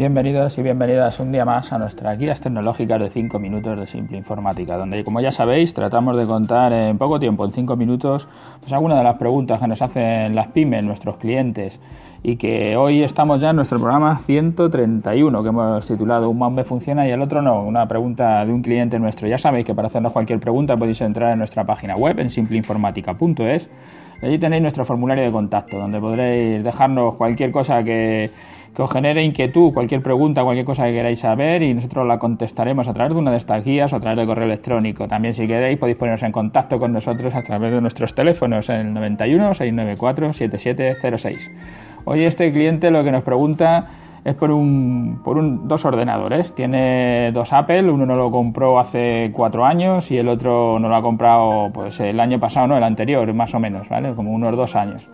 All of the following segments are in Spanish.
Bienvenidos y bienvenidas un día más a nuestras guías tecnológicas de 5 minutos de Simple Informática, donde como ya sabéis tratamos de contar en poco tiempo, en 5 minutos, pues algunas de las preguntas que nos hacen las pymes, nuestros clientes, y que hoy estamos ya en nuestro programa 131 que hemos titulado Un me funciona y el otro no, una pregunta de un cliente nuestro. Ya sabéis que para hacernos cualquier pregunta podéis entrar en nuestra página web en simpleinformática.es allí tenéis nuestro formulario de contacto donde podréis dejarnos cualquier cosa que que os genere inquietud, cualquier pregunta, cualquier cosa que queráis saber y nosotros la contestaremos a través de una de estas guías o a través de correo electrónico. También si queréis podéis poneros en contacto con nosotros a través de nuestros teléfonos en el 91 694 7706. Hoy este cliente lo que nos pregunta es por un, por un, dos ordenadores. Tiene dos Apple, uno no lo compró hace cuatro años y el otro no lo ha comprado pues el año pasado, no, el anterior, más o menos, ¿vale? Como unos dos años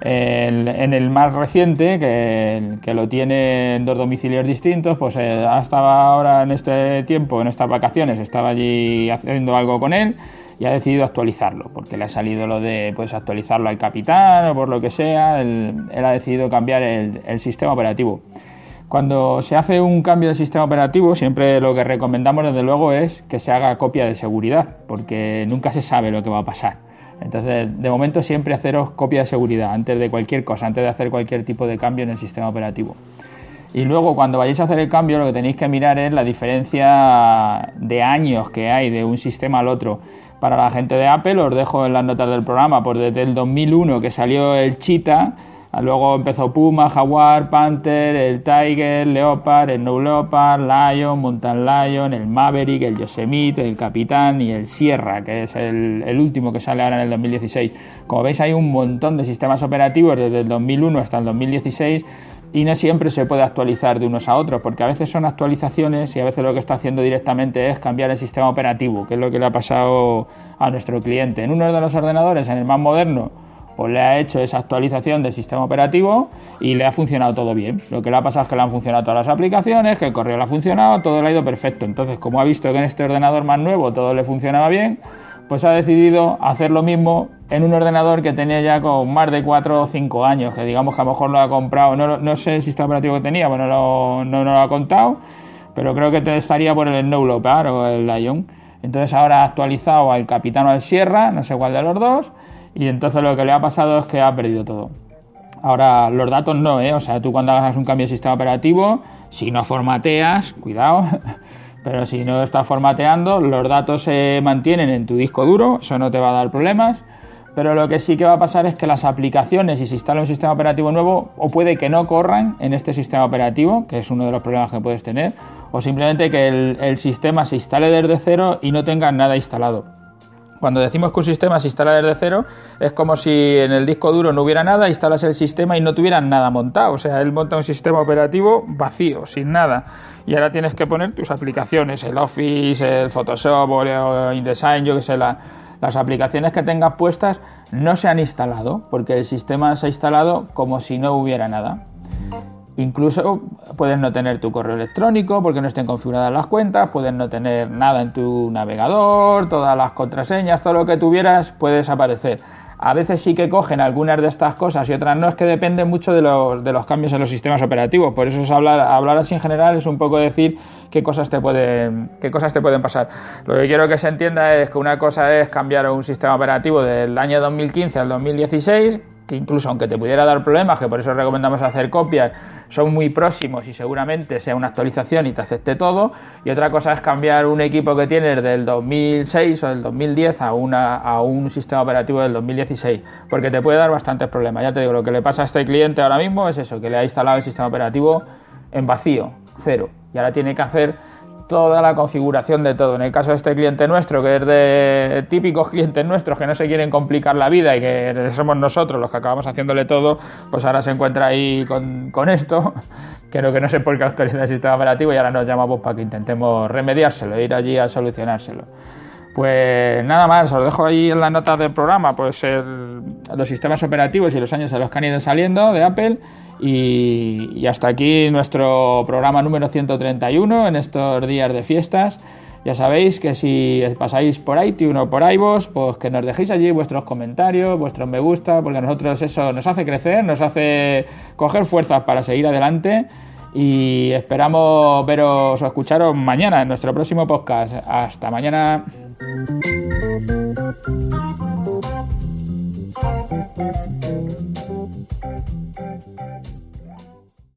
en el más reciente, que, lo tiene en dos domicilios distintos, pues eh, estaba ahora en este tiempo, en estas vacaciones, estaba allí haciendo algo con él y ha decidido actualizarlo, porque le ha salido lo de pues actualizarlo al capitán o por lo que sea, él, ha decidido cambiar el, sistema operativo. Cuando se hace un cambio de sistema operativo, siempre lo que recomendamos desde luego es que se haga copia de seguridad, porque nunca se sabe lo que va a pasar. Entonces, de momento siempre haceros copia de seguridad antes de cualquier cosa, antes de hacer cualquier tipo de cambio en el sistema operativo. Y luego cuando vayáis a hacer el cambio lo que tenéis que mirar es la diferencia de años que hay de un sistema al otro. Para la gente de Apple os dejo en las notas del programa, pues desde el 2001 que salió el Cheetah, Luego empezó Puma, Jaguar, Panther, el Tiger, Leopard, el No Leopard, Lion, Mountain Lion, el Maverick, el Yosemite, el Capitán y el Sierra, que es el, último que sale ahora en el 2016. Como veis hay un montón de sistemas operativos desde el 2001 hasta el 2016 y no siempre se puede actualizar de unos a otros, porque a veces son actualizaciones y a veces lo que está haciendo directamente es cambiar el sistema operativo, que es lo que le ha pasado a nuestro cliente. En uno de los ordenadores, en el más moderno, pues le ha hecho esa actualización del sistema operativo y le ha funcionado todo bien. Lo que le ha pasado es que le han funcionado todas las aplicaciones, que el correo le ha funcionado, todo le ha ido perfecto. Entonces, como ha visto que en este ordenador más nuevo todo le funcionaba bien, pues ha decidido hacer lo mismo en un ordenador que tenía ya con más de 4 o 5 años, que digamos que a lo mejor lo ha comprado, no, sé el sistema operativo que tenía, bueno, no, no, lo ha contado, pero creo que estaría por el No Leopard o el Lion. Entonces ahora ha actualizado al Capitán o al Sierra, no sé cuál de los dos, y entonces lo que le ha pasado es que ha perdido todo. Ahora, los datos no, ¿eh? O sea, tú cuando hagas un cambio de sistema operativo, si no formateas, cuidado, pero si no estás formateando, los datos se mantienen en tu disco duro, eso no te va a dar problemas. Pero lo que sí que va a pasar es que las aplicaciones, si se instala un sistema operativo nuevo, o puede que no corran en este sistema operativo, que es uno de los problemas que puedes tener, o simplemente que el, el sistema se instale desde cero y no tenga nada instalado. Cuando decimos que un sistema se instala desde cero, es como si en el disco duro no hubiera nada, instalas el sistema y no tuvieran nada montado. O sea, él monta un sistema operativo vacío, sin nada. Y ahora tienes que poner tus aplicaciones, el Office, el Photoshop o InDesign, yo que sé, las aplicaciones que tengas puestas no se han instalado, porque el sistema se ha instalado como si no hubiera nada. Incluso puedes no tener tu correo electrónico porque no estén configuradas las cuentas, puedes no tener nada en tu navegador, todas las contraseñas, todo lo que tuvieras puede desaparecer. A veces sí que cogen algunas de estas cosas y otras no, es que depende mucho de los, de los cambios en los sistemas operativos. Por eso es hablar, hablar así en general es un poco decir qué cosas, te pueden, qué cosas te pueden pasar. Lo que quiero que se entienda es que una cosa es cambiar un sistema operativo del año 2015 al 2016, que incluso aunque te pudiera dar problemas, que por eso recomendamos hacer copias, son muy próximos y seguramente sea una actualización y te acepte todo. Y otra cosa es cambiar un equipo que tienes del 2006 o del 2010 a, una, a un sistema operativo del 2016, porque te puede dar bastantes problemas. Ya te digo, lo que le pasa a este cliente ahora mismo es eso, que le ha instalado el sistema operativo en vacío, cero. Y ahora tiene que hacer toda la configuración de todo. En el caso de este cliente nuestro, que es de típicos clientes nuestros que no se quieren complicar la vida y que somos nosotros los que acabamos haciéndole todo, pues ahora se encuentra ahí con, con esto. Creo que no sé por qué actualiza el sistema operativo y ahora nos llamamos para que intentemos remediárselo, ir allí a solucionárselo. Pues nada más, os dejo ahí en las notas del programa pues los sistemas operativos y los años en los que han ido saliendo de Apple y, hasta aquí nuestro programa número 131 en estos días de fiestas. Ya sabéis que si pasáis por iTunes o por iVoox, pues que nos dejéis allí vuestros comentarios, vuestros me gusta, porque a nosotros eso nos hace crecer, nos hace coger fuerzas para seguir adelante. y esperamos veros o escucharos mañana en nuestro próximo podcast. Hasta mañana. Thank you.